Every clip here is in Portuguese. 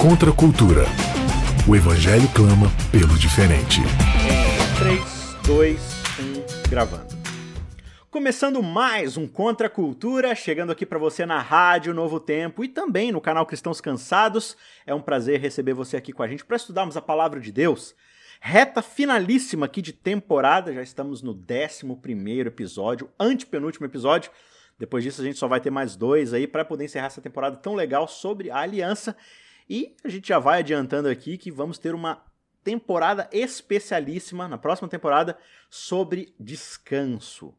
Contra a cultura. O Evangelho clama pelo diferente. 3, 2, 1, gravando. Começando mais um Contra a Cultura, chegando aqui para você na Rádio Novo Tempo e também no canal Cristãos Cansados. É um prazer receber você aqui com a gente para estudarmos a palavra de Deus. Reta finalíssima aqui de temporada, já estamos no 11 episódio, antepenúltimo episódio. Depois disso, a gente só vai ter mais dois aí para poder encerrar essa temporada tão legal sobre a aliança. E a gente já vai adiantando aqui que vamos ter uma temporada especialíssima na próxima temporada sobre descanso.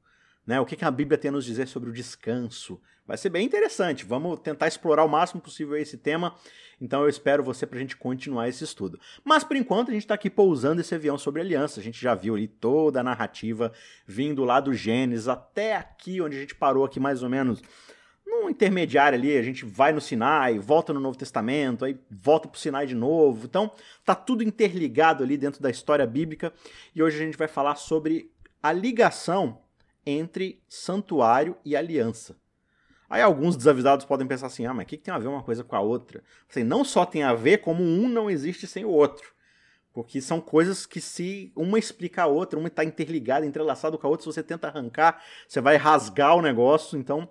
Né? O que, que a Bíblia tem a nos dizer sobre o descanso? Vai ser bem interessante. Vamos tentar explorar o máximo possível esse tema. Então eu espero você para a gente continuar esse estudo. Mas por enquanto a gente está aqui pousando esse avião sobre aliança. A gente já viu ali toda a narrativa vindo lá do Gênesis até aqui, onde a gente parou aqui mais ou menos num intermediário ali, a gente vai no Sinai, volta no Novo Testamento, aí volta para o Sinai de novo. Então, tá tudo interligado ali dentro da história bíblica. E hoje a gente vai falar sobre a ligação entre santuário e aliança. Aí alguns desavisados podem pensar assim: ah, mas o que, que tem a ver uma coisa com a outra? Assim, não só tem a ver, como um não existe sem o outro. Porque são coisas que se uma explica a outra, uma está interligada, entrelaçada com a outra, se você tenta arrancar, você vai rasgar o negócio. Então,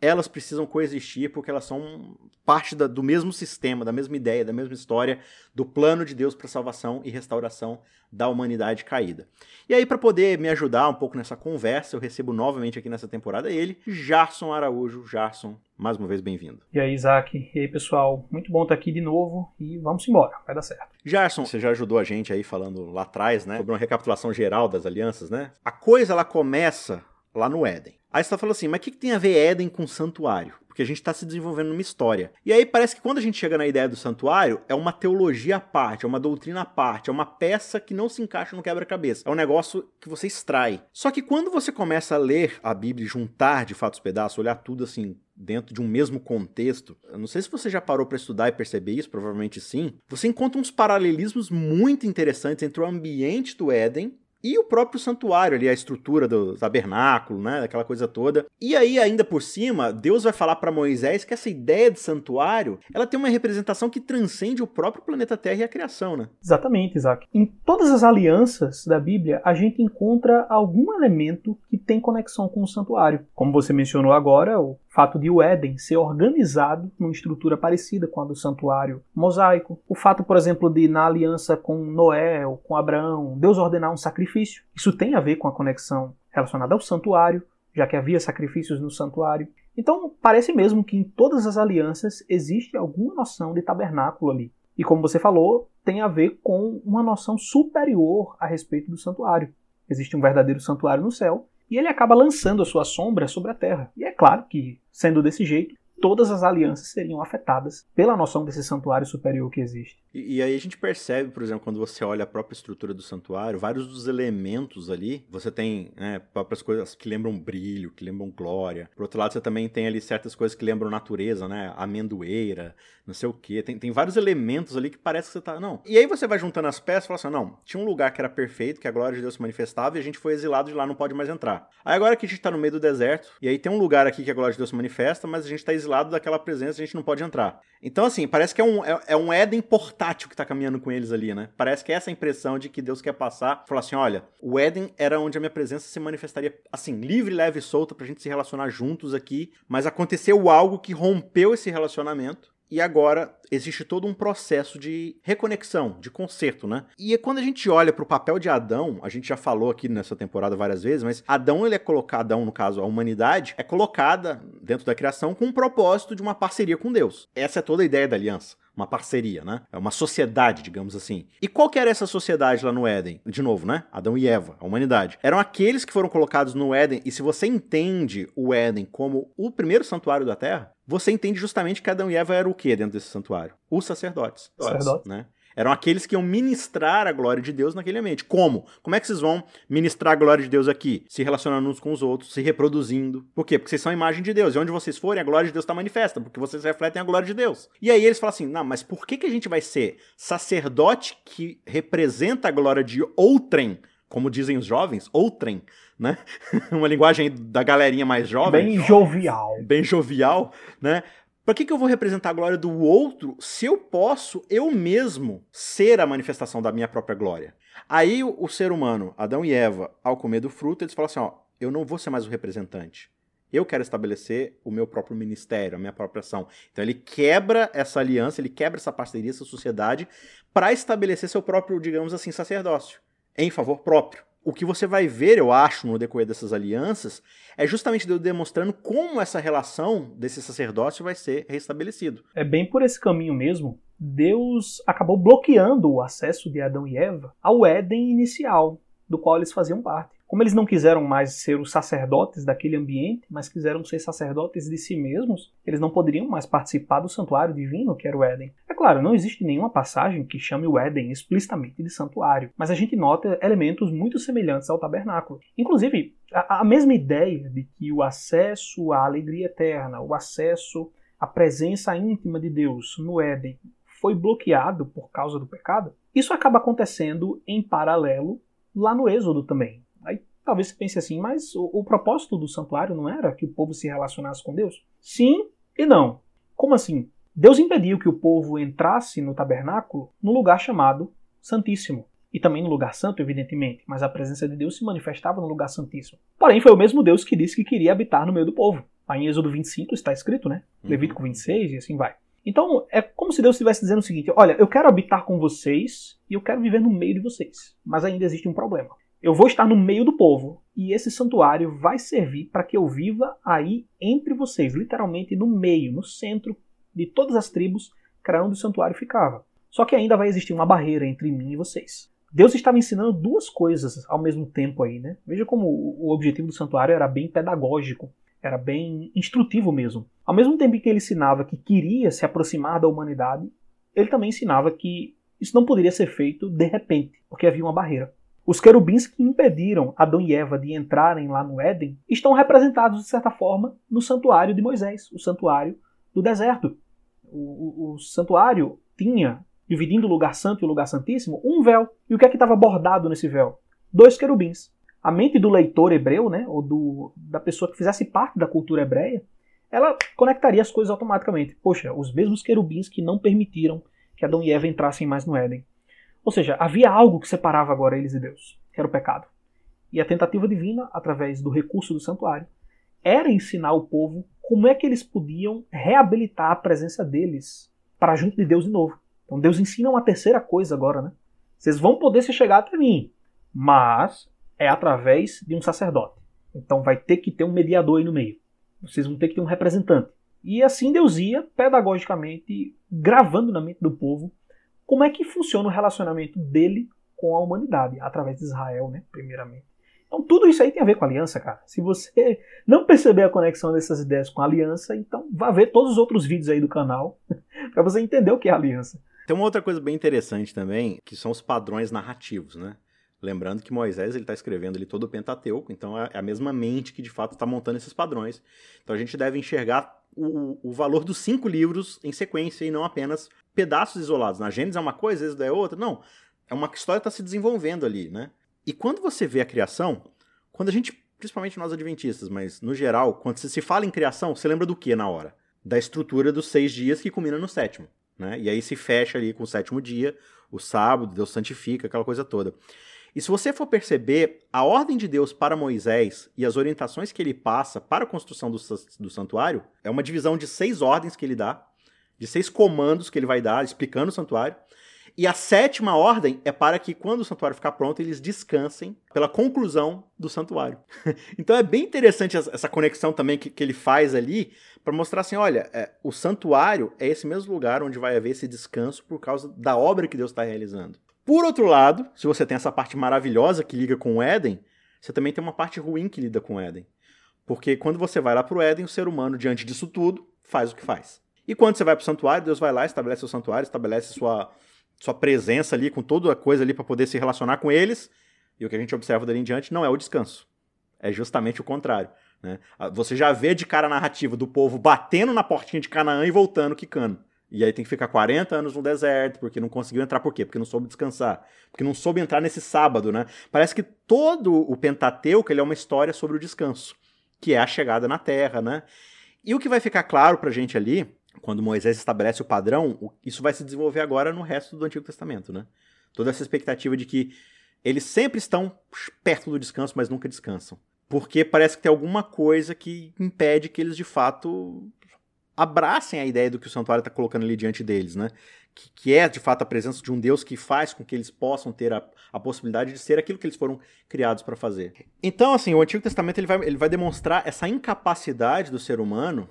elas precisam coexistir porque elas são parte da, do mesmo sistema, da mesma ideia, da mesma história, do plano de Deus para salvação e restauração da humanidade caída. E aí, para poder me ajudar um pouco nessa conversa, eu recebo novamente aqui nessa temporada ele, Jarson Araújo. Jarson, mais uma vez bem-vindo. E aí, Isaac? E aí, pessoal? Muito bom estar aqui de novo e vamos embora, vai dar certo. Jarson, você já ajudou a gente aí falando lá atrás, né, sobre uma recapitulação geral das alianças, né? A coisa ela começa lá no Éden. Aí você tá falando assim, mas o que, que tem a ver Éden com santuário? Porque a gente está se desenvolvendo numa história. E aí parece que quando a gente chega na ideia do santuário, é uma teologia à parte, é uma doutrina à parte, é uma peça que não se encaixa no quebra-cabeça. É um negócio que você extrai. Só que quando você começa a ler a Bíblia e juntar de fato os pedaços, olhar tudo assim dentro de um mesmo contexto, eu não sei se você já parou para estudar e perceber isso, provavelmente sim, você encontra uns paralelismos muito interessantes entre o ambiente do Éden e o próprio santuário ali, a estrutura do tabernáculo, né, aquela coisa toda. E aí, ainda por cima, Deus vai falar para Moisés que essa ideia de santuário, ela tem uma representação que transcende o próprio planeta Terra e a criação, né? Exatamente, Isaac. Em todas as alianças da Bíblia, a gente encontra algum elemento que tem conexão com o santuário. Como você mencionou agora, o fato de o Éden ser organizado numa estrutura parecida com a do santuário mosaico, o fato, por exemplo, de na aliança com Noé ou com Abraão, Deus ordenar um sacrifício, isso tem a ver com a conexão relacionada ao santuário, já que havia sacrifícios no santuário. Então, parece mesmo que em todas as alianças existe alguma noção de tabernáculo ali. E como você falou, tem a ver com uma noção superior a respeito do santuário. Existe um verdadeiro santuário no céu e ele acaba lançando a sua sombra sobre a Terra. E é claro que, sendo desse jeito, todas as alianças seriam afetadas pela noção desse santuário superior que existe. E, e, aí a gente percebe, por exemplo, quando você olha a própria estrutura do santuário, vários dos elementos ali, você tem né, próprias coisas que lembram brilho, que lembram glória. Por outro lado, você também tem ali certas coisas que lembram natureza, né? Amendoeira, não sei o quê. Tem, tem vários elementos ali que parece que você tá. Não. E aí você vai juntando as peças e fala assim: não, tinha um lugar que era perfeito, que a glória de Deus se manifestava, e a gente foi exilado de lá, não pode mais entrar. Aí agora que a gente tá no meio do deserto, e aí tem um lugar aqui que a glória de Deus se manifesta, mas a gente tá exilado daquela presença, a gente não pode entrar. Então, assim, parece que é um, é, é um Éden portátil que tá caminhando com eles ali, né? Parece que é essa impressão de que Deus quer passar, falar assim: olha, o Éden era onde a minha presença se manifestaria assim, livre, leve e solta pra gente se relacionar juntos aqui, mas aconteceu algo que rompeu esse relacionamento e agora existe todo um processo de reconexão, de conserto, né? E é quando a gente olha para o papel de Adão, a gente já falou aqui nessa temporada várias vezes, mas Adão ele é colocado, Adão no caso a humanidade, é colocada dentro da criação com o propósito de uma parceria com Deus. Essa é toda a ideia da aliança uma parceria, né? É uma sociedade, digamos assim. E qual que era essa sociedade lá no Éden? De novo, né? Adão e Eva, a humanidade. Eram aqueles que foram colocados no Éden, e se você entende o Éden como o primeiro santuário da Terra, você entende justamente que Adão e Eva eram o que dentro desse santuário? Os sacerdotes. Sacerdotes. Né? Eram aqueles que iam ministrar a glória de Deus naquele ambiente. Como? Como é que vocês vão ministrar a glória de Deus aqui? Se relacionando uns com os outros, se reproduzindo. Por quê? Porque vocês são a imagem de Deus. E onde vocês forem, a glória de Deus está manifesta, porque vocês refletem a glória de Deus. E aí eles falam assim: não, mas por que, que a gente vai ser sacerdote que representa a glória de outrem? Como dizem os jovens, outrem, né? Uma linguagem da galerinha mais jovem. Bem jovial. Bem jovial, né? Para que, que eu vou representar a glória do outro se eu posso, eu mesmo, ser a manifestação da minha própria glória? Aí o, o ser humano, Adão e Eva, ao comer do fruto, eles falam assim: ó, eu não vou ser mais o representante. Eu quero estabelecer o meu próprio ministério, a minha própria ação. Então ele quebra essa aliança, ele quebra essa parceria, essa sociedade, para estabelecer seu próprio, digamos assim, sacerdócio, em favor próprio o que você vai ver, eu acho, no decorrer dessas alianças, é justamente Deus demonstrando como essa relação desse sacerdócio vai ser restabelecido. É bem por esse caminho mesmo. Deus acabou bloqueando o acesso de Adão e Eva ao Éden inicial, do qual eles faziam parte. Como eles não quiseram mais ser os sacerdotes daquele ambiente, mas quiseram ser sacerdotes de si mesmos, eles não poderiam mais participar do santuário divino que era o Éden. É claro, não existe nenhuma passagem que chame o Éden explicitamente de santuário, mas a gente nota elementos muito semelhantes ao tabernáculo. Inclusive, a, mesma ideia de que o acesso à alegria eterna, o acesso à presença íntima de Deus no Éden foi bloqueado por causa do pecado, isso acaba acontecendo em paralelo lá no Êxodo também. Talvez você pense assim, mas o, o propósito do santuário não era que o povo se relacionasse com Deus? Sim e não. Como assim? Deus impediu que o povo entrasse no tabernáculo no lugar chamado Santíssimo. E também no lugar santo, evidentemente, mas a presença de Deus se manifestava no lugar santíssimo. Porém, foi o mesmo Deus que disse que queria habitar no meio do povo. Aí em Êxodo 25 está escrito, né? Uhum. Levítico 26 e assim vai. Então, é como se Deus estivesse dizendo o seguinte: olha, eu quero habitar com vocês e eu quero viver no meio de vocês. Mas ainda existe um problema. Eu vou estar no meio do povo e esse santuário vai servir para que eu viva aí entre vocês, literalmente no meio, no centro de todas as tribos, era onde o santuário ficava. Só que ainda vai existir uma barreira entre mim e vocês. Deus estava ensinando duas coisas ao mesmo tempo aí, né? Veja como o objetivo do santuário era bem pedagógico, era bem instrutivo mesmo. Ao mesmo tempo que ele ensinava que queria se aproximar da humanidade, ele também ensinava que isso não poderia ser feito de repente, porque havia uma barreira. Os querubins que impediram Adão e Eva de entrarem lá no Éden estão representados, de certa forma, no santuário de Moisés, o santuário do deserto. O, o, o santuário tinha, dividindo o lugar santo e o lugar santíssimo, um véu. E o que é que estava bordado nesse véu? Dois querubins. A mente do leitor hebreu, né, ou do, da pessoa que fizesse parte da cultura hebreia, ela conectaria as coisas automaticamente. Poxa, os mesmos querubins que não permitiram que Adão e Eva entrassem mais no Éden. Ou seja, havia algo que separava agora eles e Deus, que era o pecado. E a tentativa divina, através do recurso do santuário, era ensinar o povo como é que eles podiam reabilitar a presença deles para junto de Deus de novo. Então Deus ensina uma terceira coisa agora, né? Vocês vão poder se chegar até mim, mas é através de um sacerdote. Então vai ter que ter um mediador aí no meio. Vocês vão ter que ter um representante. E assim Deus ia, pedagogicamente, gravando na mente do povo como é que funciona o relacionamento dele com a humanidade, através de Israel, né, primeiramente. Então tudo isso aí tem a ver com aliança, cara. Se você não perceber a conexão dessas ideias com aliança, então vá ver todos os outros vídeos aí do canal para você entender o que é aliança. Tem uma outra coisa bem interessante também, que são os padrões narrativos, né? Lembrando que Moisés ele está escrevendo ali todo o Pentateuco, então é a mesma mente que de fato está montando esses padrões. Então a gente deve enxergar o, o valor dos cinco livros em sequência e não apenas pedaços isolados. Na Gênesis é uma coisa, Êxodo é outra. Não, é uma história que está se desenvolvendo ali, né? E quando você vê a criação, quando a gente, principalmente nós adventistas, mas no geral, quando se fala em criação, você lembra do que na hora? Da estrutura dos seis dias que culmina no sétimo, né? E aí se fecha ali com o sétimo dia, o sábado, Deus santifica, aquela coisa toda. E se você for perceber, a ordem de Deus para Moisés e as orientações que ele passa para a construção do, do santuário é uma divisão de seis ordens que ele dá, de seis comandos que ele vai dar, explicando o santuário. E a sétima ordem é para que, quando o santuário ficar pronto, eles descansem pela conclusão do santuário. então é bem interessante essa conexão também que, que ele faz ali, para mostrar assim: olha, é, o santuário é esse mesmo lugar onde vai haver esse descanso por causa da obra que Deus está realizando. Por outro lado, se você tem essa parte maravilhosa que liga com o Éden, você também tem uma parte ruim que lida com o Éden. Porque quando você vai lá para o Éden, o ser humano, diante disso tudo, faz o que faz. E quando você vai para o santuário, Deus vai lá, estabelece o santuário, estabelece sua, sua presença ali, com toda a coisa ali para poder se relacionar com eles. E o que a gente observa dali em diante não é o descanso. É justamente o contrário. Né? Você já vê de cara a narrativa do povo batendo na portinha de Canaã e voltando quicando. E aí tem que ficar 40 anos no deserto, porque não conseguiu entrar. Por quê? Porque não soube descansar. Porque não soube entrar nesse sábado, né? Parece que todo o Pentateuco ele é uma história sobre o descanso, que é a chegada na Terra, né? E o que vai ficar claro pra gente ali quando Moisés estabelece o padrão, isso vai se desenvolver agora no resto do Antigo Testamento, né? Toda essa expectativa de que eles sempre estão perto do descanso, mas nunca descansam. Porque parece que tem alguma coisa que impede que eles de fato abracem a ideia do que o santuário está colocando ali diante deles, né? Que, que, é de fato a presença de um Deus que faz com que eles possam ter a, a possibilidade de ser aquilo que eles foram criados para fazer. Então, assim, o Antigo Testamento ele vai, ele vai demonstrar essa incapacidade do ser humano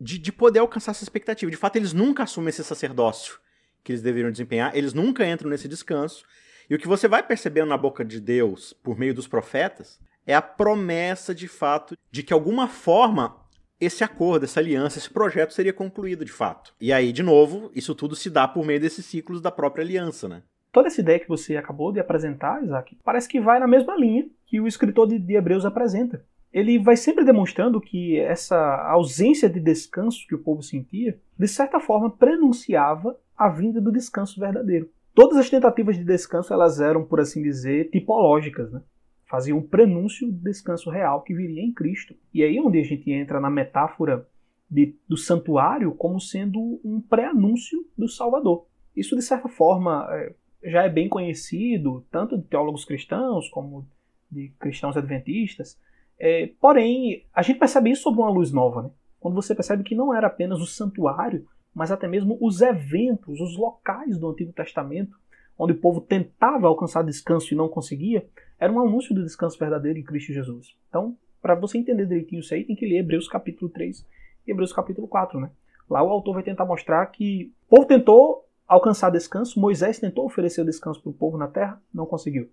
de, de poder alcançar essa expectativa. De fato, eles nunca assumem esse sacerdócio que eles deveriam desempenhar, eles nunca entram nesse descanso. E o que você vai percebendo na boca de Deus, por meio dos profetas, é a promessa de fato de que, alguma forma, esse acordo, essa aliança, esse projeto seria concluído de fato. E aí, de novo, isso tudo se dá por meio desses ciclos da própria aliança, né? Toda essa ideia que você acabou de apresentar, Isaac, parece que vai na mesma linha que o escritor de, de Hebreus apresenta. Ele vai sempre demonstrando que essa ausência de descanso que o povo sentia, de certa forma, prenunciava a vinda do descanso verdadeiro. Todas as tentativas de descanso elas eram, por assim dizer, tipológicas, né? Faziam um prenúncio do descanso real que viria em Cristo. E aí é onde a gente entra na metáfora de, do santuário como sendo um pré-anúncio do Salvador. Isso, de certa forma, é, já é bem conhecido, tanto de teólogos cristãos como de cristãos adventistas. É, porém, a gente percebe isso sob uma luz nova. Né? Quando você percebe que não era apenas o santuário mas até mesmo os eventos, os locais do Antigo Testamento, onde o povo tentava alcançar descanso e não conseguia, era um anúncio do descanso verdadeiro em Cristo Jesus. Então, para você entender direitinho isso aí, tem que ler Hebreus capítulo 3 e Hebreus capítulo 4, né? Lá o autor vai tentar mostrar que o povo tentou alcançar descanso, Moisés tentou oferecer o descanso para o povo na terra, não conseguiu.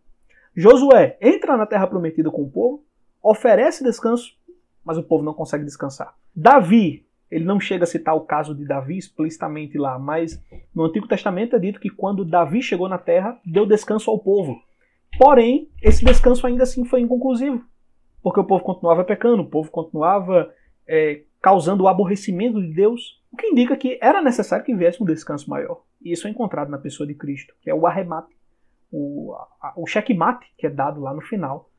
Josué entra na terra prometida com o povo, oferece descanso, mas o povo não consegue descansar. Davi ele não chega a citar o caso de Davi explicitamente lá, mas no Antigo Testamento é dito que quando Davi chegou na terra, deu descanso ao povo. Porém, esse descanso ainda assim foi inconclusivo, porque o povo continuava pecando, o povo continuava é, causando o aborrecimento de Deus, o que indica que era necessário que viesse um descanso maior. E isso é encontrado na pessoa de Cristo, que é o arremate, o, a, o checkmate que é dado lá no final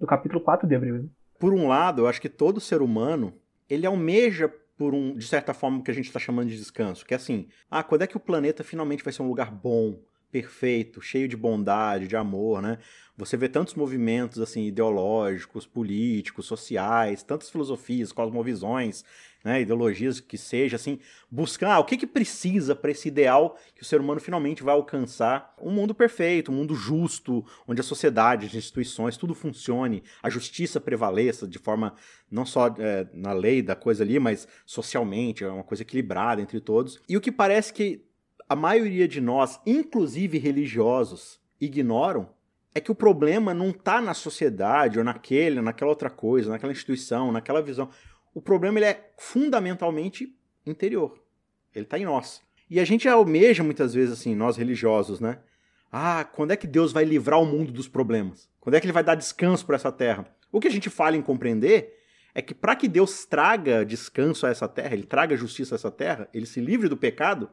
do capítulo 4 de Hebreus. Por um lado, eu acho que todo ser humano ele almeja por um, de certa forma, o que a gente está chamando de descanso. Que é assim, ah, quando é que o planeta finalmente vai ser um lugar bom, perfeito, cheio de bondade, de amor, né? Você vê tantos movimentos assim ideológicos, políticos, sociais, tantas filosofias, cosmovisões, né, ideologias que seja assim, buscar ah, o que que precisa para esse ideal que o ser humano finalmente vai alcançar, um mundo perfeito, um mundo justo, onde a sociedade, as instituições, tudo funcione, a justiça prevaleça de forma não só é, na lei da coisa ali, mas socialmente, é uma coisa equilibrada entre todos. E o que parece que a maioria de nós, inclusive religiosos, ignoram é que o problema não está na sociedade ou naquele, naquela outra coisa, naquela instituição, naquela visão. O problema ele é fundamentalmente interior. Ele está em nós. E a gente almeja muitas vezes assim, nós religiosos, né? Ah, quando é que Deus vai livrar o mundo dos problemas? Quando é que ele vai dar descanso para essa terra? O que a gente fala em compreender é que para que Deus traga descanso a essa terra, ele traga justiça a essa terra, ele se livre do pecado,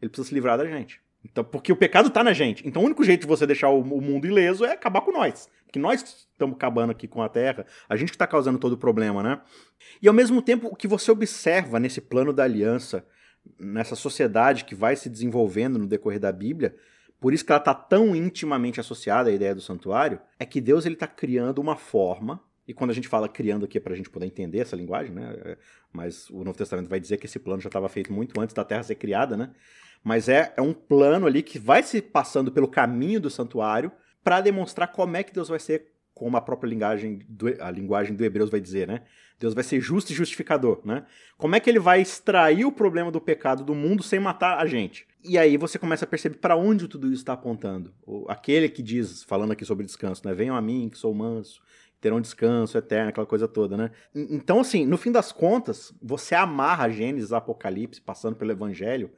ele precisa se livrar da gente. Então, porque o pecado está na gente. Então, o único jeito de você deixar o, o mundo ileso é acabar com nós. Porque nós estamos acabando aqui com a Terra, a gente que está causando todo o problema, né? E ao mesmo tempo, o que você observa nesse plano da aliança, nessa sociedade que vai se desenvolvendo no decorrer da Bíblia, por isso que ela está tão intimamente associada à ideia do santuário, é que Deus ele está criando uma forma e quando a gente fala criando aqui é para a gente poder entender essa linguagem, né? É, mas o Novo Testamento vai dizer que esse plano já estava feito muito antes da Terra ser criada, né? Mas é, é um plano ali que vai se passando pelo caminho do santuário para demonstrar como é que Deus vai ser, como a própria linguagem do, a linguagem do Hebreus vai dizer, né? Deus vai ser justo e justificador, né? Como é que ele vai extrair o problema do pecado do mundo sem matar a gente? E aí você começa a perceber para onde tudo isso está apontando. O, aquele que diz, falando aqui sobre descanso, né? Venham a mim, que sou manso terão descanso eterno, aquela coisa toda, né? Então, assim, no fim das contas, você amarra Gênesis, Apocalipse, passando pelo Evangelho,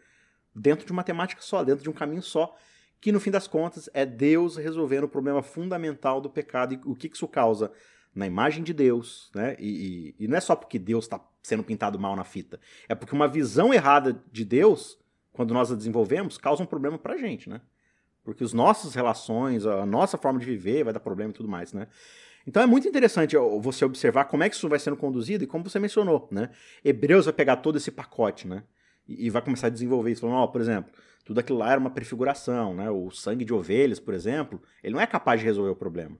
dentro de uma temática só, dentro de um caminho só, que no fim das contas é Deus resolvendo o problema fundamental do pecado e o que isso causa na imagem de Deus, né? E, e, e não é só porque Deus está sendo pintado mal na fita, é porque uma visão errada de Deus, quando nós a desenvolvemos, causa um problema pra gente, né? Porque as nossas relações, a nossa forma de viver vai dar problema e tudo mais, né? Então é muito interessante você observar como é que isso vai sendo conduzido e como você mencionou, né? Hebreus vai pegar todo esse pacote, né? E, vai começar a desenvolver isso. Falando, ó, por exemplo, tudo aquilo lá era uma prefiguração, né? O sangue de ovelhas, por exemplo, ele não é capaz de resolver o problema.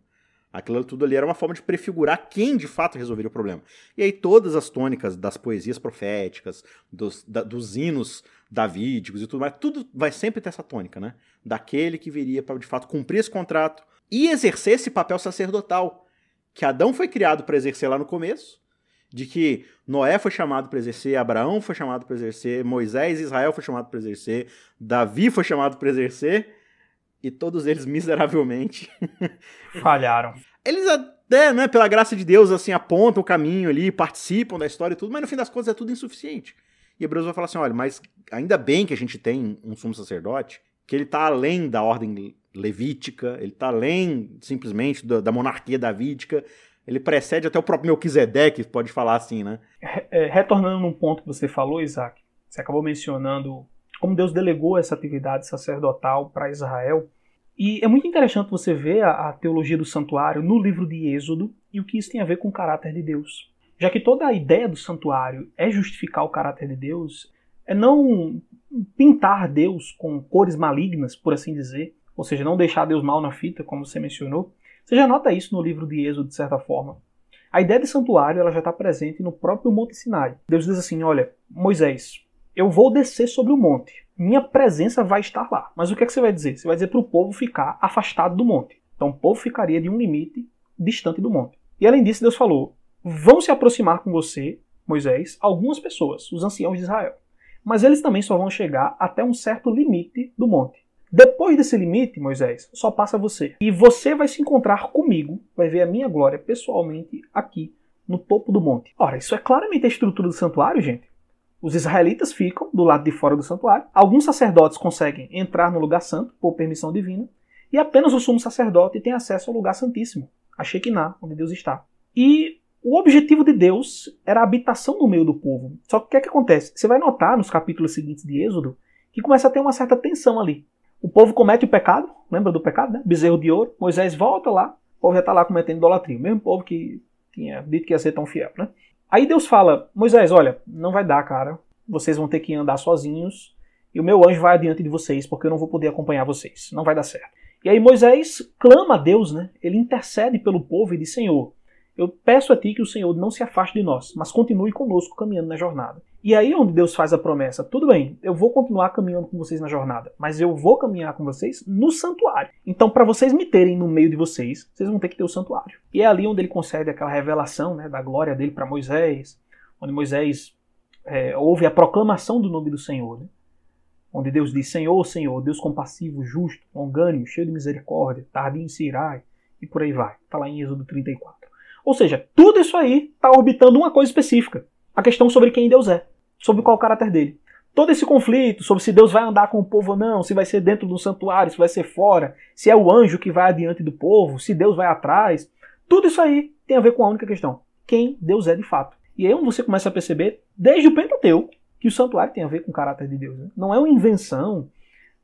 Aquilo tudo ali era uma forma de prefigurar quem de fato resolveria o problema. E aí todas as tônicas das poesias proféticas, dos, da, dos hinos davídicos e tudo mais, tudo vai sempre ter essa tônica, né? Daquele que viria para de fato cumprir esse contrato e exercer esse papel sacerdotal que Adão foi criado para exercer lá no começo, de que Noé foi chamado para exercer, Abraão foi chamado para exercer, Moisés e Israel foi chamado para exercer, Davi foi chamado para exercer, e todos eles miseravelmente falharam. Eles até, né, pela graça de Deus, assim, apontam o caminho ali, participam da história e tudo, mas no fim das contas é tudo insuficiente. E Hebreus vai falar assim: olha, mas ainda bem que a gente tem um sumo sacerdote, que ele está além da ordem levítica, ele está além simplesmente da, da, monarquia davídica, ele precede até o próprio Melquisedeque, pode falar assim, né? É, retornando num ponto que você falou, Isaac, você acabou mencionando como Deus delegou essa atividade sacerdotal para Israel. E é muito interessante você ver a, a, teologia do santuário no livro de Êxodo e o que isso tem a ver com o caráter de Deus. Já que toda a ideia do santuário é justificar o caráter de Deus, é não pintar Deus com cores malignas, por assim dizer, ou seja, não deixar Deus mal na fita, como você mencionou. Você já nota isso no livro de Êxodo, de certa forma. A ideia de santuário ela já está presente no próprio Monte Sinai. Deus diz assim: olha, Moisés, eu vou descer sobre o monte. Minha presença vai estar lá. Mas o que, é que você vai dizer? Você vai dizer para o povo ficar afastado do monte. Então o povo ficaria de um limite distante do monte. E além disso, Deus falou: vão se aproximar com você, Moisés, algumas pessoas, os anciãos de Israel. Mas eles também só vão chegar até um certo limite do monte. Depois desse limite, Moisés, só passa você. E você vai se encontrar comigo, vai ver a minha glória pessoalmente aqui no topo do monte. Ora, isso é claramente a estrutura do santuário, gente. Os israelitas ficam do lado de fora do santuário. Alguns sacerdotes conseguem entrar no lugar santo por permissão divina. E apenas o sumo sacerdote tem acesso ao lugar santíssimo, a Shekinah, onde Deus está. E o objetivo de Deus era a habitação no meio do povo. Só que o que, é que acontece? Você vai notar nos capítulos seguintes de Êxodo que começa a ter uma certa tensão ali. O povo comete o pecado, lembra do pecado, né? Bezerro de ouro. Moisés volta lá, o povo já está lá cometendo idolatria. O mesmo povo que tinha dito que ia ser tão fiel, né? Aí Deus fala: Moisés, olha, não vai dar, cara. Vocês vão ter que andar sozinhos e o meu anjo vai adiante de vocês porque eu não vou poder acompanhar vocês. Não vai dar certo. E aí Moisés clama a Deus, né? Ele intercede pelo povo e diz: Senhor, eu peço a ti que o Senhor não se afaste de nós, mas continue conosco caminhando na jornada. E aí onde Deus faz a promessa, tudo bem, eu vou continuar caminhando com vocês na jornada, mas eu vou caminhar com vocês no santuário. Então, para vocês me terem no meio de vocês, vocês vão ter que ter o santuário. E é ali onde ele concede aquela revelação né, da glória dele para Moisés, onde Moisés é, ouve a proclamação do nome do Senhor, né? onde Deus diz: Senhor, Senhor, Deus compassivo, justo, longânimo, cheio de misericórdia, tardio em se irar, e por aí vai. Está lá em Êxodo 34. Ou seja, tudo isso aí está orbitando uma coisa específica: a questão sobre quem Deus é, sobre qual o caráter dele. Todo esse conflito sobre se Deus vai andar com o povo ou não, se vai ser dentro do santuário, se vai ser fora, se é o anjo que vai adiante do povo, se Deus vai atrás, tudo isso aí tem a ver com a única questão: quem Deus é de fato. E aí você começa a perceber, desde o Pentateuco, que o santuário tem a ver com o caráter de Deus. Né? Não é uma invenção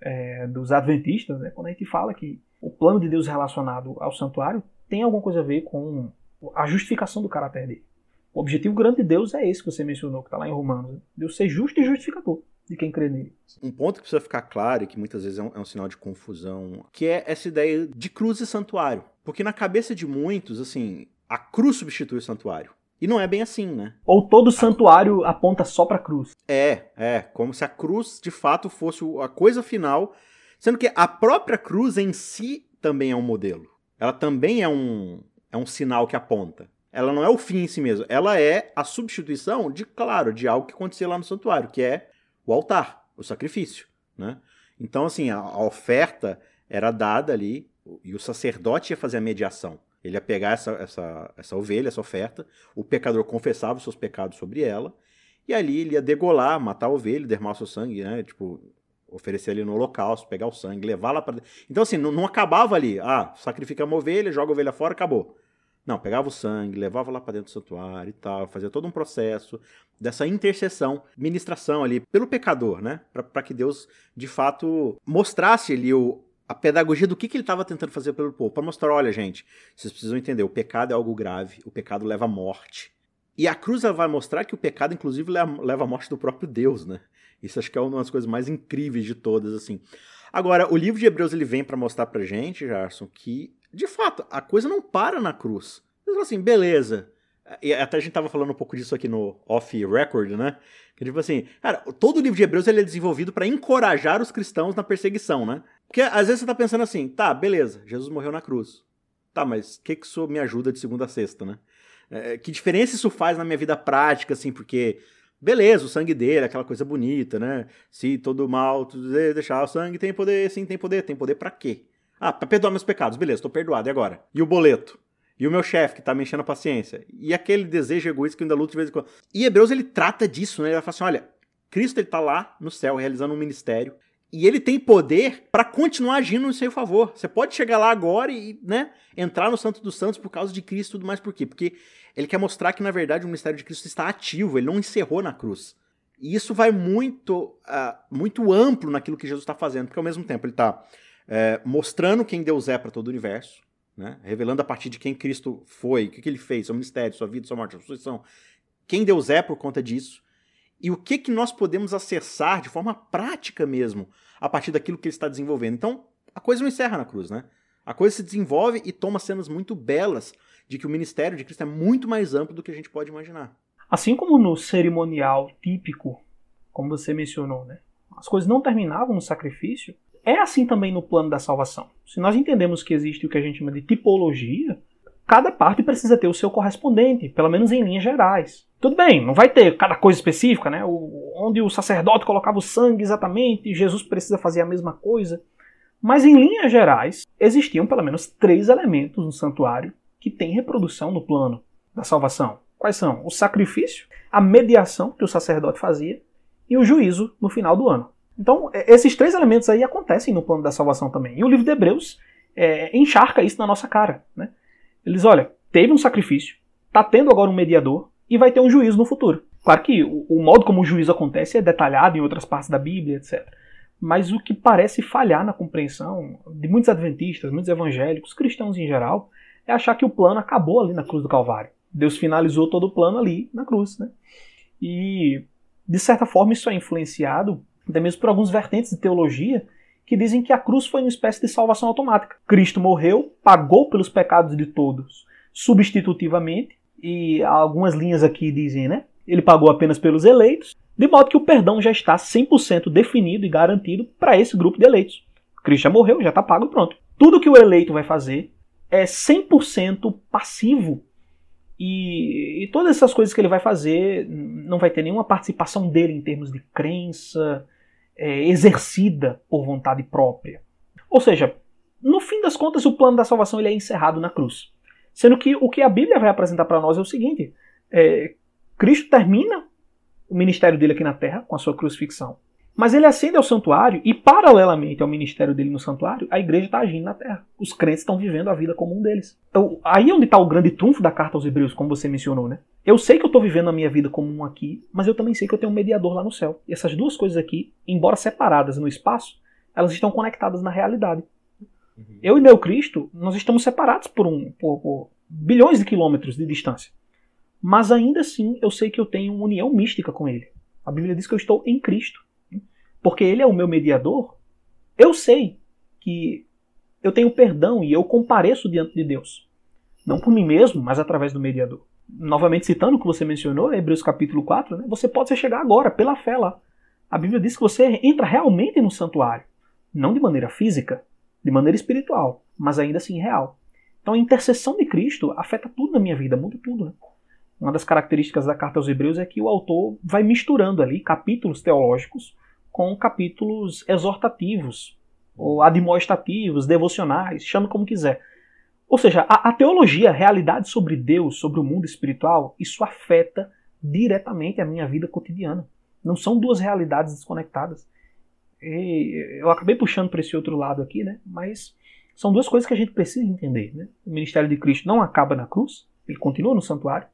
é, dos adventistas, né? quando a gente fala que o plano de Deus relacionado ao santuário tem alguma coisa a ver com a justificação do caráter dele. O objetivo grande de Deus é esse que você mencionou, que está lá em Romanos. Deus ser justo e justificador de quem crê nele. Um ponto que precisa ficar claro e que muitas vezes é um, é um, sinal de confusão, que é essa ideia de cruz e santuário. Porque na cabeça de muitos, assim, a cruz substitui o santuário. E não é bem assim, né? Ou todo santuário aponta só para a cruz. É, é, como se a cruz de fato fosse a coisa final, sendo que a própria cruz em si também é um modelo. Ela também é um, é um sinal que aponta. Ela não é o fim em si mesmo. Ela é a substituição de, claro, de algo que acontecia lá no santuário, que é o altar, o sacrifício. Né? Então, assim, a, a oferta era dada ali e o sacerdote ia fazer a mediação. Ele ia pegar essa, essa, essa ovelha, essa oferta, o pecador confessava os seus pecados sobre ela, e ali ele ia degolar, matar a ovelha, derramar o seu sangue, né? Tipo, oferecer ali no holocausto, pegar o sangue, levar lá para Então, assim, não, não, acabava ali. Ah, sacrifica uma ovelha, joga a ovelha fora, acabou. Não, pegava o sangue, levava lá para dentro do santuário e tal, fazia todo um processo dessa intercessão, ministração ali pelo pecador, né? Para que Deus, de fato, mostrasse ali o, a pedagogia do que, que ele estava tentando fazer pelo povo. Para mostrar, olha, gente, vocês precisam entender, o pecado é algo grave, o pecado leva à morte. E a cruz ela vai mostrar que o pecado, inclusive, leva à morte do próprio Deus, né? Isso acho que é uma das coisas mais incríveis de todas, assim. Agora, o livro de Hebreus ele vem para mostrar pra gente, Jarson, que, de fato, a coisa não para na cruz. Ele fala assim, beleza. E até a gente tava falando um pouco disso aqui no off-record, né? Que tipo assim, cara, todo o livro de Hebreus ele é desenvolvido para encorajar os cristãos na perseguição, né? Porque às vezes você tá pensando assim, tá, beleza, Jesus morreu na cruz. Tá, mas o que, que isso me ajuda de segunda a sexta, né? É, que diferença isso faz na minha vida prática, assim, porque Beleza, o sangue dele, aquela coisa bonita, né? Se todo mal deixar o sangue, tem poder, sim, tem poder. Tem poder para quê? Ah, pra perdoar meus pecados. Beleza, tô perdoado. E agora? E o boleto? E o meu chefe que tá me enchendo a paciência? E aquele desejo egoísta que eu ainda luto de vez em quando? E Hebreus, ele trata disso, né? Ele fala assim, olha, Cristo, ele tá lá no céu, realizando um ministério. E ele tem poder para continuar agindo em seu favor. Você pode chegar lá agora e, né, entrar no Santo dos Santos por causa de Cristo e tudo mais. Por quê? Porque ele quer mostrar que, na verdade, o ministério de Cristo está ativo, ele não encerrou na cruz. E isso vai muito, uh, muito amplo naquilo que Jesus está fazendo, porque ao mesmo tempo ele está é, mostrando quem Deus é para todo o universo, né? revelando a partir de quem Cristo foi, o que, que ele fez, seu ministério, sua vida, sua morte, sua ressurreição, quem Deus é por conta disso, e o que, que nós podemos acessar de forma prática mesmo, a partir daquilo que ele está desenvolvendo. Então, a coisa não encerra na cruz, né? A coisa se desenvolve e toma cenas muito belas de que o ministério de Cristo é muito mais amplo do que a gente pode imaginar. Assim como no cerimonial típico, como você mencionou, né? As coisas não terminavam no sacrifício. É assim também no plano da salvação. Se nós entendemos que existe o que a gente chama de tipologia, cada parte precisa ter o seu correspondente, pelo menos em linhas gerais. Tudo bem, não vai ter cada coisa específica, né? O, onde o sacerdote colocava o sangue exatamente, Jesus precisa fazer a mesma coisa. Mas em linhas gerais, existiam pelo menos três elementos no santuário que tem reprodução no plano da salvação. Quais são? O sacrifício, a mediação que o sacerdote fazia e o juízo no final do ano. Então, é, esses três elementos aí acontecem no plano da salvação também. E o livro de Hebreus é, encharca isso na nossa cara. Né? Eles, olha, teve um sacrifício, está tendo agora um mediador e vai ter um juízo no futuro. Claro que o, o modo como o juízo acontece é detalhado em outras partes da Bíblia, etc. Mas o que parece falhar na compreensão de muitos adventistas, muitos evangélicos, cristãos em geral, é achar que o plano acabou ali na cruz do Calvário. Deus finalizou todo o plano ali na cruz. Né? E, de certa forma, isso é influenciado até mesmo por alguns vertentes de teologia que dizem que a cruz foi uma espécie de salvação automática. Cristo morreu, pagou pelos pecados de todos substitutivamente, e algumas linhas aqui dizem, né? Ele pagou apenas pelos eleitos, de modo que o perdão já está 100% definido e garantido para esse grupo de eleitos. Cristo já morreu, já está pago e pronto. Tudo que o eleito vai fazer é 100% passivo. E, e, todas essas coisas que ele vai fazer não vai ter nenhuma participação dele em termos de crença é, exercida por vontade própria. Ou seja, no fim das contas, o plano da salvação ele é encerrado na cruz. Sendo que o que a Bíblia vai apresentar para nós é o seguinte: é, Cristo termina o ministério dele aqui na terra com a sua crucifixão. Mas ele ascende ao santuário e, paralelamente ao ministério dele no santuário, a igreja está agindo na terra. Os crentes estão vivendo a vida comum deles. Então, aí é onde está o grande trunfo da carta aos Hebreus, como você mencionou, né? Eu sei que eu estou vivendo a minha vida comum aqui, mas eu também sei que eu tenho um mediador lá no céu. E essas duas coisas aqui, embora separadas no espaço, elas estão conectadas na realidade. Uhum. Eu e meu Cristo, nós estamos separados por, um, por, por bilhões de quilômetros de distância. Mas ainda assim, eu sei que eu tenho uma união mística com Ele. A Bíblia diz que eu estou em Cristo porque ele é o meu mediador, eu sei que eu tenho perdão e eu compareço diante de Deus. Não por mim mesmo, mas através do mediador. Novamente citando o que você mencionou, Hebreus capítulo 4, né, você pode chegar agora, pela fé lá. A Bíblia diz que você entra realmente no santuário. Não de maneira física, de maneira espiritual, mas ainda assim real. Então a intercessão de Cristo afeta tudo na minha vida, muda tudo. Né? Uma das características da carta aos Hebreus é que o autor vai misturando ali capítulos teológicos com capítulos exortativos, ou admoestativos, devocionais, chame como quiser. Ou seja, a, a, teologia, a realidade sobre Deus, sobre o mundo espiritual, isso afeta diretamente a minha vida cotidiana. Não são duas realidades desconectadas. E eu acabei puxando para esse outro lado aqui, né? Mas são duas coisas que a gente precisa entender. Né? O ministério de Cristo não acaba na cruz, ele continua no santuário.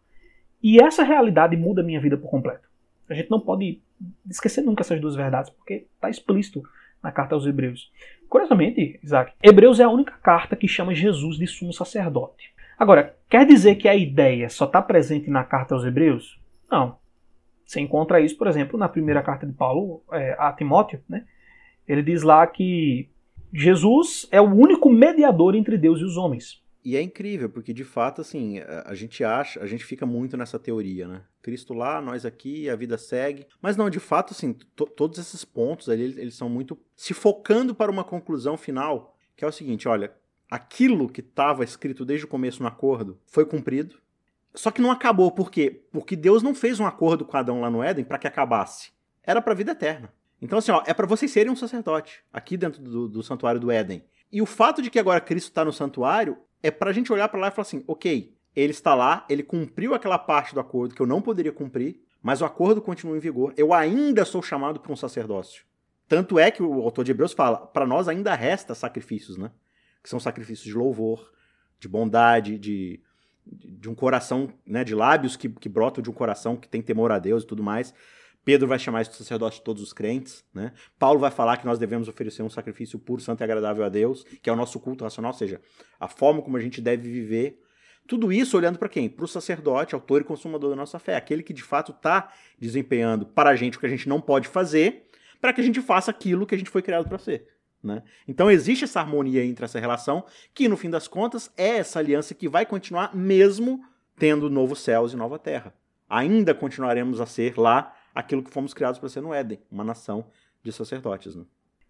E essa realidade muda a minha vida por completo. A gente não pode esquecer nunca essas duas verdades, porque está explícito na carta aos Hebreus. Curiosamente, Isaac, Hebreus é a única carta que chama Jesus de sumo sacerdote. Agora, quer dizer que a ideia só está presente na carta aos Hebreus? Não. Você encontra isso, por exemplo, na primeira carta de Paulo é, a Timóteo, né? Ele diz lá que Jesus é o único mediador entre Deus e os homens. E é incrível, porque de fato, assim, a gente acha, a gente fica muito nessa teoria, né? Cristo lá, nós aqui, a vida segue. Mas não, de fato, assim, todos esses pontos ali, eles são muito se focando para uma conclusão final, que é o seguinte, olha, aquilo que estava escrito desde o começo no acordo foi cumprido. Só que não acabou, por quê? Porque Deus não fez um acordo com Adão lá no Éden para que acabasse. Era para a vida eterna. Então, assim, ó, é para vocês serem um sacerdote, aqui dentro do, do santuário do Éden. E o fato de que agora Cristo está no santuário é para a gente olhar para lá e falar assim: ok, ele está lá, ele cumpriu aquela parte do acordo que eu não poderia cumprir, mas o acordo continua em vigor. Eu ainda sou chamado para um sacerdócio. Tanto é que o autor de Hebreus fala: para nós ainda resta sacrifícios, né? Que são sacrifícios de louvor, de bondade, de, de um coração, né? De lábios que, que brotam de um coração que tem temor a Deus e tudo mais. Pedro vai chamar de sacerdote todos os crentes, né? Paulo vai falar que nós devemos oferecer um sacrifício puro, santo e agradável a Deus, que é o nosso culto racional, ou seja, a forma como a gente deve viver. Tudo isso olhando para quem? Para o sacerdote, autor e consumador da nossa fé, aquele que de fato está desempenhando para a gente o que a gente não pode fazer, para que a gente faça aquilo que a gente foi criado para ser. Né? Então existe essa harmonia entre essa relação, que no fim das contas é essa aliança que vai continuar mesmo tendo novos céus e nova terra. Ainda continuaremos a ser lá aquilo que fomos criados para ser no Éden, uma nação de sacerdotes. Né?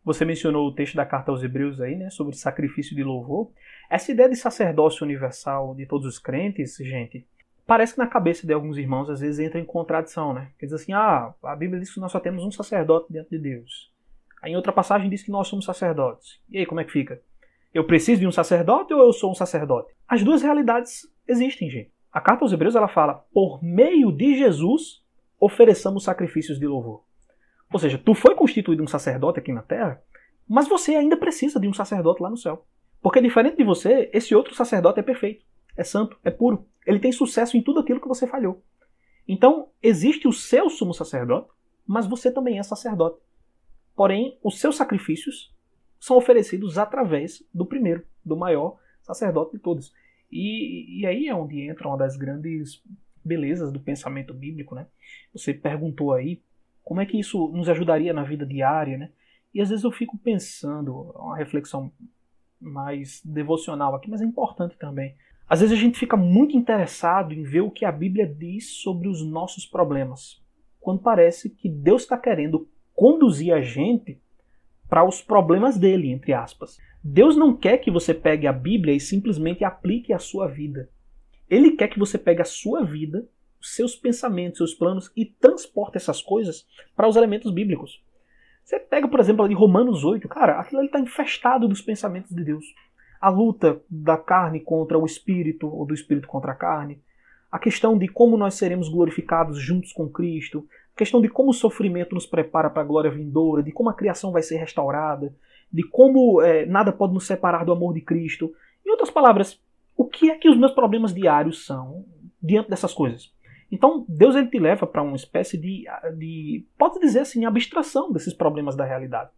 Você mencionou o texto da carta aos Hebreus aí, né, sobre sacrifício de louvor. Essa ideia de sacerdócio universal de todos os crentes, gente, parece que na cabeça de alguns irmãos às vezes entra em contradição, né? Quer dizer assim, ah, a Bíblia diz que nós só temos um sacerdote dentro de Deus. Aí em outra passagem diz que nós somos sacerdotes. E aí como é que fica? Eu preciso de um sacerdote ou eu sou um sacerdote? As duas realidades existem, gente. A carta aos Hebreus ela fala: por meio de Jesus ofereçamos sacrifícios de louvor. Ou seja, tu foi constituído um sacerdote aqui na terra, mas você ainda precisa de um sacerdote lá no céu. Porque diferente de você, esse outro sacerdote é perfeito, é santo, é puro. Ele tem sucesso em tudo aquilo que você falhou. Então, existe o seu sumo sacerdote, mas você também é sacerdote. Porém, os seus sacrifícios são oferecidos através do primeiro, do maior sacerdote de todos. E, e aí é onde entra uma das grandes belezas do pensamento bíblico, né? Você perguntou aí como é que isso nos ajudaria na vida diária, né? E às vezes eu fico pensando, uma reflexão mais devocional aqui, mas é importante também. Às vezes a gente fica muito interessado em ver o que a Bíblia diz sobre os nossos problemas, quando parece que Deus está querendo conduzir a gente para os problemas dele, entre aspas. Deus não quer que você pegue a Bíblia e simplesmente aplique à sua vida. Ele quer que você pegue a sua vida, seus pensamentos, seus planos e transporte essas coisas para os elementos bíblicos. Você pega, por exemplo, ali Romanos 8, cara, aquilo ali está infestado dos pensamentos de Deus. A luta da carne contra o espírito, ou do espírito contra a carne. A questão de como nós seremos glorificados juntos com Cristo. A questão de como o sofrimento nos prepara para a glória vindoura. De como a criação vai ser restaurada. De como é, nada pode nos separar do amor de Cristo. Em outras palavras, o que é que os meus problemas diários são diante dessas coisas? Então, Deus ele te leva para uma espécie de, de, pode dizer assim, abstração desses problemas da realidade.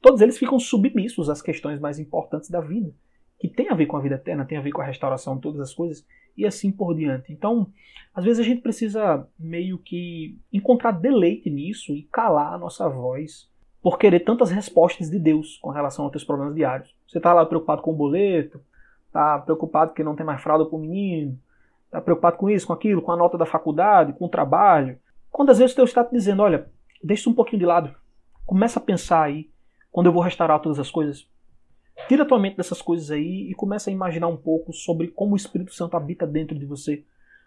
Todos eles ficam submissos às questões mais importantes da vida, que tem a ver com a vida eterna, tem a ver com a restauração de todas as coisas e assim por diante. Então, às vezes a gente precisa meio que encontrar deleite nisso e calar a nossa voz por querer tantas respostas de Deus com relação aos teus problemas diários. Você está lá preocupado com o boleto, Tá preocupado que não tem mais fralda para o menino, tá preocupado com isso, com aquilo, com a nota da faculdade, com o trabalho. Quantas vezes Deus está te dizendo, olha, deixa isso um pouquinho de lado, começa a pensar aí, quando eu vou restaurar todas as coisas, tira a tua mente dessas coisas aí e começa a imaginar um pouco sobre como o Espírito Santo habita dentro de você,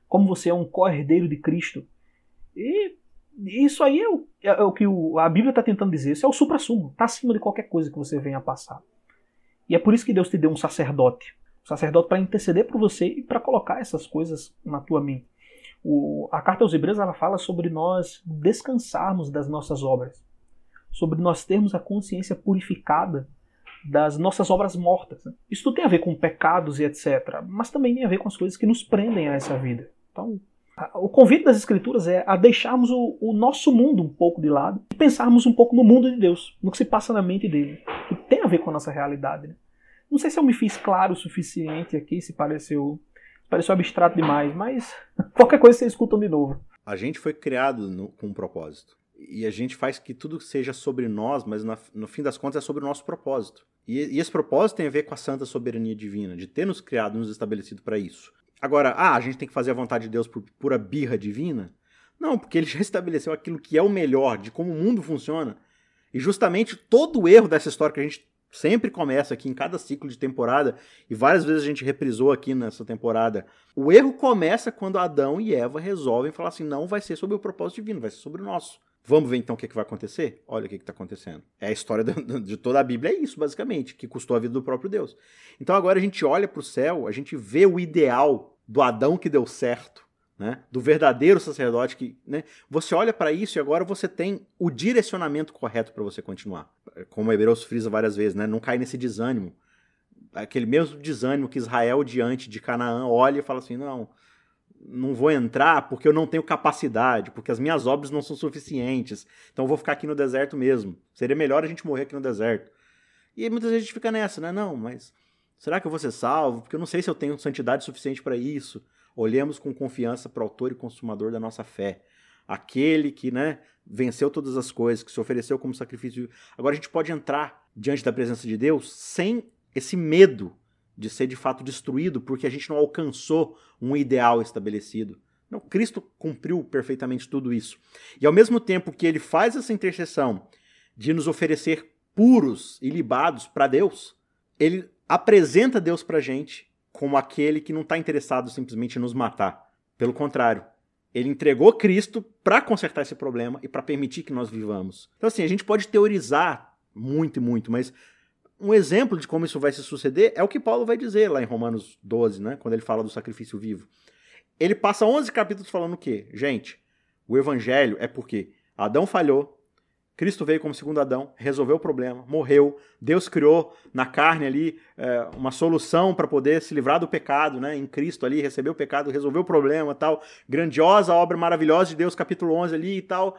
como você é um co-herdeiro de Cristo. E isso aí é o, é o que o, a Bíblia está tentando dizer, isso é o supra-sumo, está acima de qualquer coisa que você venha a passar. E é por isso que Deus te deu um sacerdote, o sacerdote para interceder por você e para colocar essas coisas na tua mente. O, a carta aos Hebreus ela fala sobre nós descansarmos das nossas obras, sobre nós termos a consciência purificada das nossas obras mortas. Né? Isso tudo tem a ver com pecados e etc., mas também tem a ver com as coisas que nos prendem a essa vida. Então, o convite das Escrituras é a deixarmos o, o, nosso mundo um pouco de lado e pensarmos um pouco no mundo de Deus, no que se passa na mente dele, que tem a ver com a nossa realidade. Né? Não sei se eu me fiz claro o suficiente aqui, se pareceu, pareceu abstrato demais, mas qualquer coisa vocês escutam de novo. A gente foi criado no, com um propósito. E a gente faz que tudo seja sobre nós, mas na, no fim das contas é sobre o nosso propósito. E, e, esse propósito tem a ver com a santa soberania divina, de ter nos criado, nos estabelecido para isso. Agora, ah, a gente tem que fazer a vontade de Deus por pura birra divina? Não, porque ele já estabeleceu aquilo que é o melhor de como o mundo funciona. E justamente todo o erro dessa história que a gente sempre começa aqui em cada ciclo de temporada, e várias vezes a gente reprisou aqui nessa temporada. O erro começa quando Adão e Eva resolvem falar assim: não vai ser sobre o propósito divino, vai ser sobre o nosso. Vamos ver então o que, que vai acontecer? Olha o que está acontecendo. É a história de toda a Bíblia, é isso, basicamente, que custou a vida do próprio Deus. Então agora a gente olha para o céu, a gente vê o ideal do Adão que deu certo, né? do verdadeiro sacerdote que. Né? Você olha para isso e agora você tem o direcionamento correto para você continuar. Como Hebreus frisa várias vezes, né? não cai nesse desânimo. Aquele mesmo desânimo que Israel diante de Canaã olha e fala assim: não não vou entrar porque eu não tenho capacidade, porque as minhas obras não são suficientes. Então eu vou ficar aqui no deserto mesmo. Seria melhor a gente morrer aqui no deserto. E muitas vezes a gente fica nessa, né? Não, mas será que eu vou ser salvo? Porque eu não sei se eu tenho santidade suficiente para isso. Olhemos com confiança para o autor e consumador da nossa fé. Aquele que, né, venceu todas as coisas, que se ofereceu como sacrifício. Agora a gente pode entrar diante da presença de Deus sem esse medo de ser de fato destruído porque a gente não alcançou um ideal estabelecido. Não, Cristo cumpriu perfeitamente tudo isso. E ao mesmo tempo que ele faz essa intercessão de nos oferecer puros e libados para Deus, ele apresenta Deus para a gente como aquele que não está interessado simplesmente em nos matar. Pelo contrário, ele entregou Cristo para consertar esse problema e para permitir que nós vivamos. Então, assim, a gente pode teorizar muito e muito, mas um exemplo de como isso vai se suceder é o que Paulo vai dizer lá em Romanos 12, né, quando ele fala do sacrifício vivo. Ele passa 11 capítulos falando o quê? Gente, o evangelho é porque Adão falhou, Cristo veio como segundo Adão, resolveu o problema, morreu, Deus criou na carne ali é, uma solução para poder se livrar do pecado, né? Em Cristo ali, recebeu o pecado, resolveu o problema tal. Grandiosa obra maravilhosa de Deus, capítulo 11 ali e tal.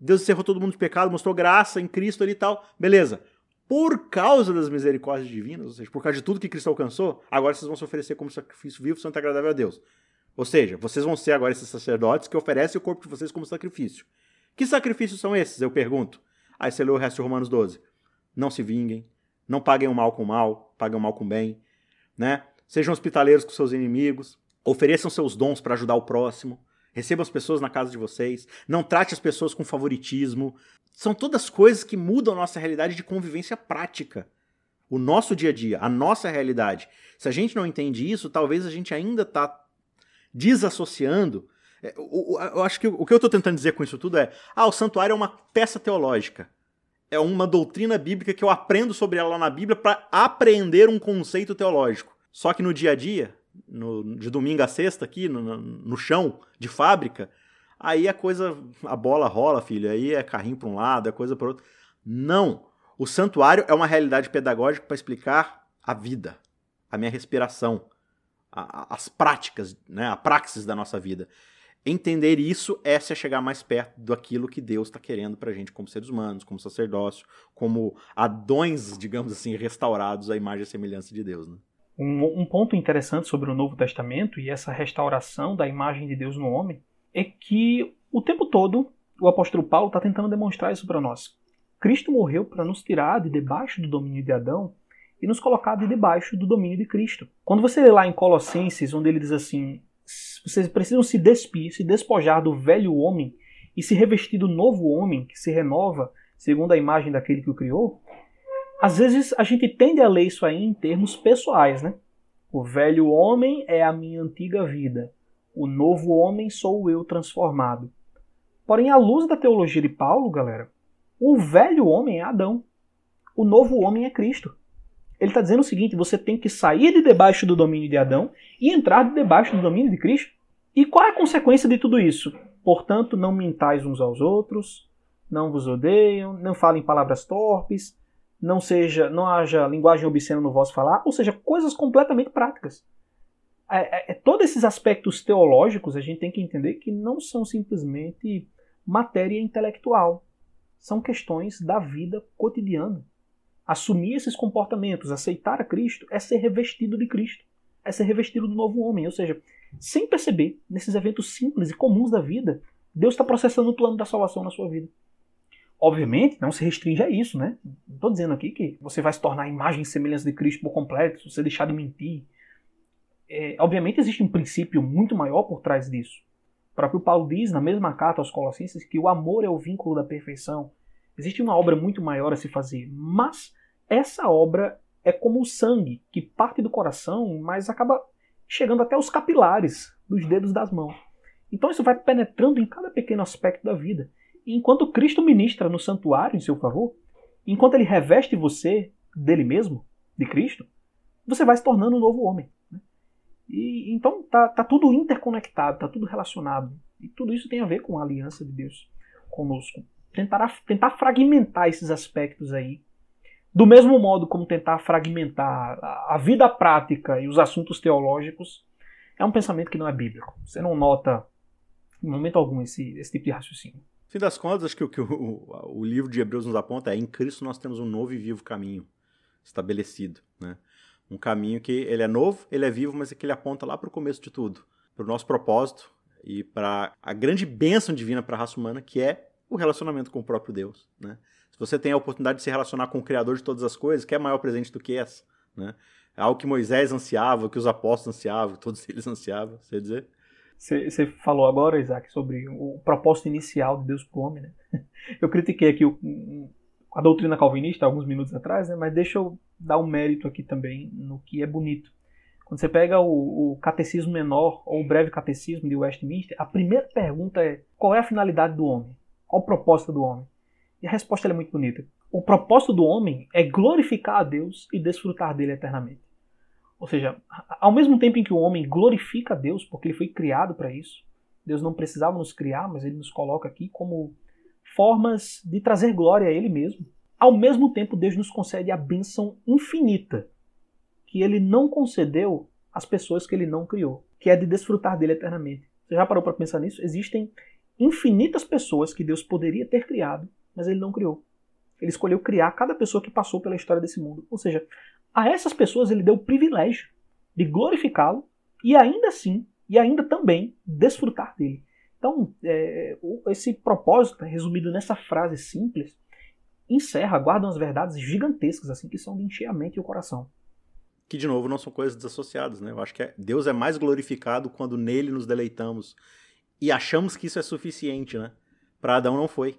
Deus encerrou todo mundo de pecado, mostrou graça em Cristo ali e tal. Beleza por causa das misericórdias divinas, ou seja, por causa de tudo que Cristo alcançou, agora vocês vão se oferecer como sacrifício vivo, santo e agradável a Deus. Ou seja, vocês vão ser agora esses sacerdotes que oferecem o corpo de vocês como sacrifício. Que sacrifícios são esses? Eu pergunto. Aí você lê o resto de Romanos 12. Não se vinguem, não paguem o mal com o mal, paguem o mal com o bem, né? Sejam hospitaleiros com seus inimigos, ofereçam seus dons para ajudar o próximo, recebam as pessoas na casa de vocês, não trate as pessoas com favoritismo, são todas coisas que mudam a nossa realidade de convivência prática. O nosso dia a dia, a nossa realidade. Se a gente não entende isso, talvez a gente ainda está desassociando. É, eu acho que o que eu estou tentando dizer com isso tudo é: ah, o santuário é uma peça teológica. É uma doutrina bíblica que eu aprendo sobre ela na Bíblia para aprender um conceito teológico. Só que no dia a dia, no, de domingo a sexta, aqui no, no chão de fábrica, Aí a coisa, a bola rola, filho. Aí é carrinho para um lado, é coisa para outro. Não. O santuário é uma realidade pedagógica para explicar a vida, a minha respiração, a, as práticas, né, a praxis da nossa vida. Entender isso é se chegar mais perto daquilo que Deus está querendo para a gente como seres humanos, como sacerdócio, como adões, digamos assim, restaurados à imagem e semelhança de Deus. Né? Um, um ponto interessante sobre o Novo Testamento e essa restauração da imagem de Deus no homem é que o tempo todo o apóstolo Paulo está tentando demonstrar isso para nós. Cristo morreu para nos tirar de debaixo do domínio de Adão e nos colocar de debaixo do domínio de Cristo. Quando você lê lá em Colossenses, onde ele diz assim: vocês precisam se despir, se despojar do velho homem e se revestir do novo homem que se renova segundo a imagem daquele que o criou. Às vezes a gente tende a ler isso aí em termos pessoais, né? O velho homem é a minha antiga vida. O novo homem sou eu transformado. Porém, à luz da teologia de Paulo, galera, o velho homem é Adão. O novo homem é Cristo. Ele está dizendo o seguinte: você tem que sair de debaixo do domínio de Adão e entrar de debaixo do domínio de Cristo. E qual é a consequência de tudo isso? Portanto, não mintais uns aos outros, não vos odeiam, não falem palavras torpes, não seja, não haja linguagem obscena no vosso falar, ou seja, coisas completamente práticas. É, é, é, todos esses aspectos teológicos a gente tem que entender que não são simplesmente matéria intelectual. São questões da vida cotidiana. Assumir esses comportamentos, aceitar a Cristo, é ser revestido de Cristo. É ser revestido do novo homem. Ou seja, sem perceber, nesses eventos simples e comuns da vida, Deus está processando o plano da salvação na sua vida. Obviamente, não se restringe a isso, né? Não estou dizendo aqui que você vai se tornar a imagem e semelhança de Cristo por completo, se você deixar de mentir. É, obviamente, existe um princípio muito maior por trás disso. O próprio Paulo diz, na mesma carta aos Colossenses, que o amor é o vínculo da perfeição. Existe uma obra muito maior a se fazer, mas essa obra é como o sangue, que parte do coração, mas acaba chegando até os capilares dos dedos das mãos. Então isso vai penetrando em cada pequeno aspecto da vida. E enquanto Cristo ministra no santuário em seu favor, enquanto ele reveste você dele mesmo, de Cristo, você vai se tornando um novo homem. Né? E então tá, tá tudo interconectado, tá tudo relacionado. E tudo isso tem a ver com a aliança de Deus conosco. Tentar, tentar fragmentar esses aspectos aí. Do mesmo modo como tentar fragmentar a, vida prática e os assuntos teológicos, é um pensamento que não é bíblico. Você não nota em momento algum esse, esse tipo de raciocínio. Fim das contas, acho que o que o, o, livro de Hebreus nos aponta é em Cristo nós temos um novo e vivo caminho estabelecido, né? Um caminho que ele é novo, ele é vivo, mas é que ele aponta lá para o começo de tudo, para o nosso propósito e para a grande bênção divina para a raça humana, que é o relacionamento com o próprio Deus, né? Se você tem a oportunidade de se relacionar com o Criador de todas as coisas, que é maior presente do que essa, né? É algo que Moisés ansiava, que os apóstolos ansiavam, todos eles ansiavam, você dizer? Você falou agora, Isaac, sobre o propósito inicial de Deus para o homem. Né? Eu critiquei aqui o, a doutrina calvinista alguns minutos atrás, né? mas deixa eu dar um mérito aqui também no que é bonito. Quando você pega o, o Catecismo Menor ou o Breve Catecismo de Westminster, a primeira pergunta é qual é a finalidade do homem? Qual o propósito do homem? E a resposta é muito bonita. O propósito do homem é glorificar a Deus e desfrutar dele eternamente. Ou seja, ao mesmo tempo em que o homem glorifica a Deus, porque ele foi criado para isso, Deus não precisava nos criar, mas ele nos coloca aqui como formas de trazer glória a ele mesmo. Ao mesmo tempo, Deus nos concede a bênção infinita que ele não concedeu às pessoas que ele não criou, que é de desfrutar dele eternamente. Você já parou para pensar nisso? Existem infinitas pessoas que Deus poderia ter criado, mas ele não criou. Ele escolheu criar cada pessoa que passou pela história desse mundo. Ou seja, a essas pessoas ele deu o privilégio de glorificá-lo e ainda assim, e ainda também, desfrutar dele. Então, é, esse propósito, resumido nessa frase simples, encerra, guarda umas verdades gigantescas, assim, que são de encher a mente e o coração. Que, de novo, não são coisas desassociadas, né? Eu acho que é, Deus é mais glorificado quando nele nos deleitamos e achamos que isso é suficiente, né? Para Adão não foi.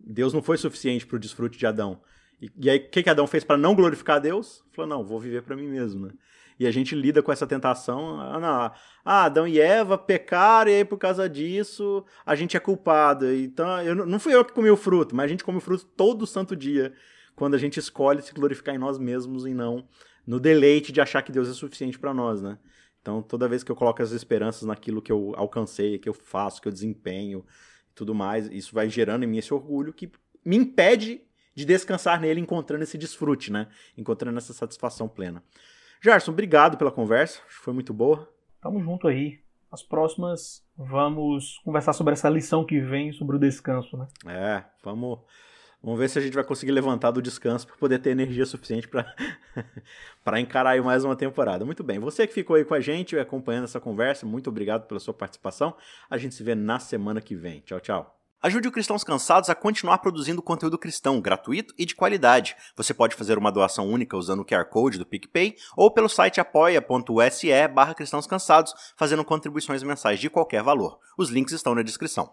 Deus não foi suficiente para o desfrute de Adão. E, e aí, o que, que Adão fez para não glorificar a Deus? Falou, não, vou viver para mim mesmo, né? E a gente lida com essa tentação. Ah, ah, Adão e Eva pecaram e aí por causa disso a gente é culpado. Então, eu, não fui eu que comi o fruto, mas a gente come o fruto todo santo dia quando a gente escolhe se glorificar em nós mesmos e não no deleite de achar que Deus é suficiente para nós, né? Então, toda vez que eu coloco as esperanças naquilo que eu alcancei, que eu faço, que eu desempenho tudo mais, isso vai gerando em mim esse orgulho que me impede de descansar nele, encontrando esse desfrute, né? Encontrando essa satisfação plena. Gerson, obrigado pela conversa, foi muito boa. Tamo junto aí. As próximas vamos conversar sobre essa lição que vem sobre o descanso, né? É, vamos, vamos ver se a gente vai conseguir levantar do descanso para poder ter energia suficiente para encarar mais uma temporada. Muito bem, você que ficou aí com a gente acompanhando essa conversa, muito obrigado pela sua participação. A gente se vê na semana que vem. Tchau, tchau. Ajude o Cristãos Cansados a continuar produzindo conteúdo cristão gratuito e de qualidade. Você pode fazer uma doação única usando o QR Code do PicPay ou pelo site apoia.se barra cristãos cansados, fazendo contribuições mensais de qualquer valor. Os links estão na descrição.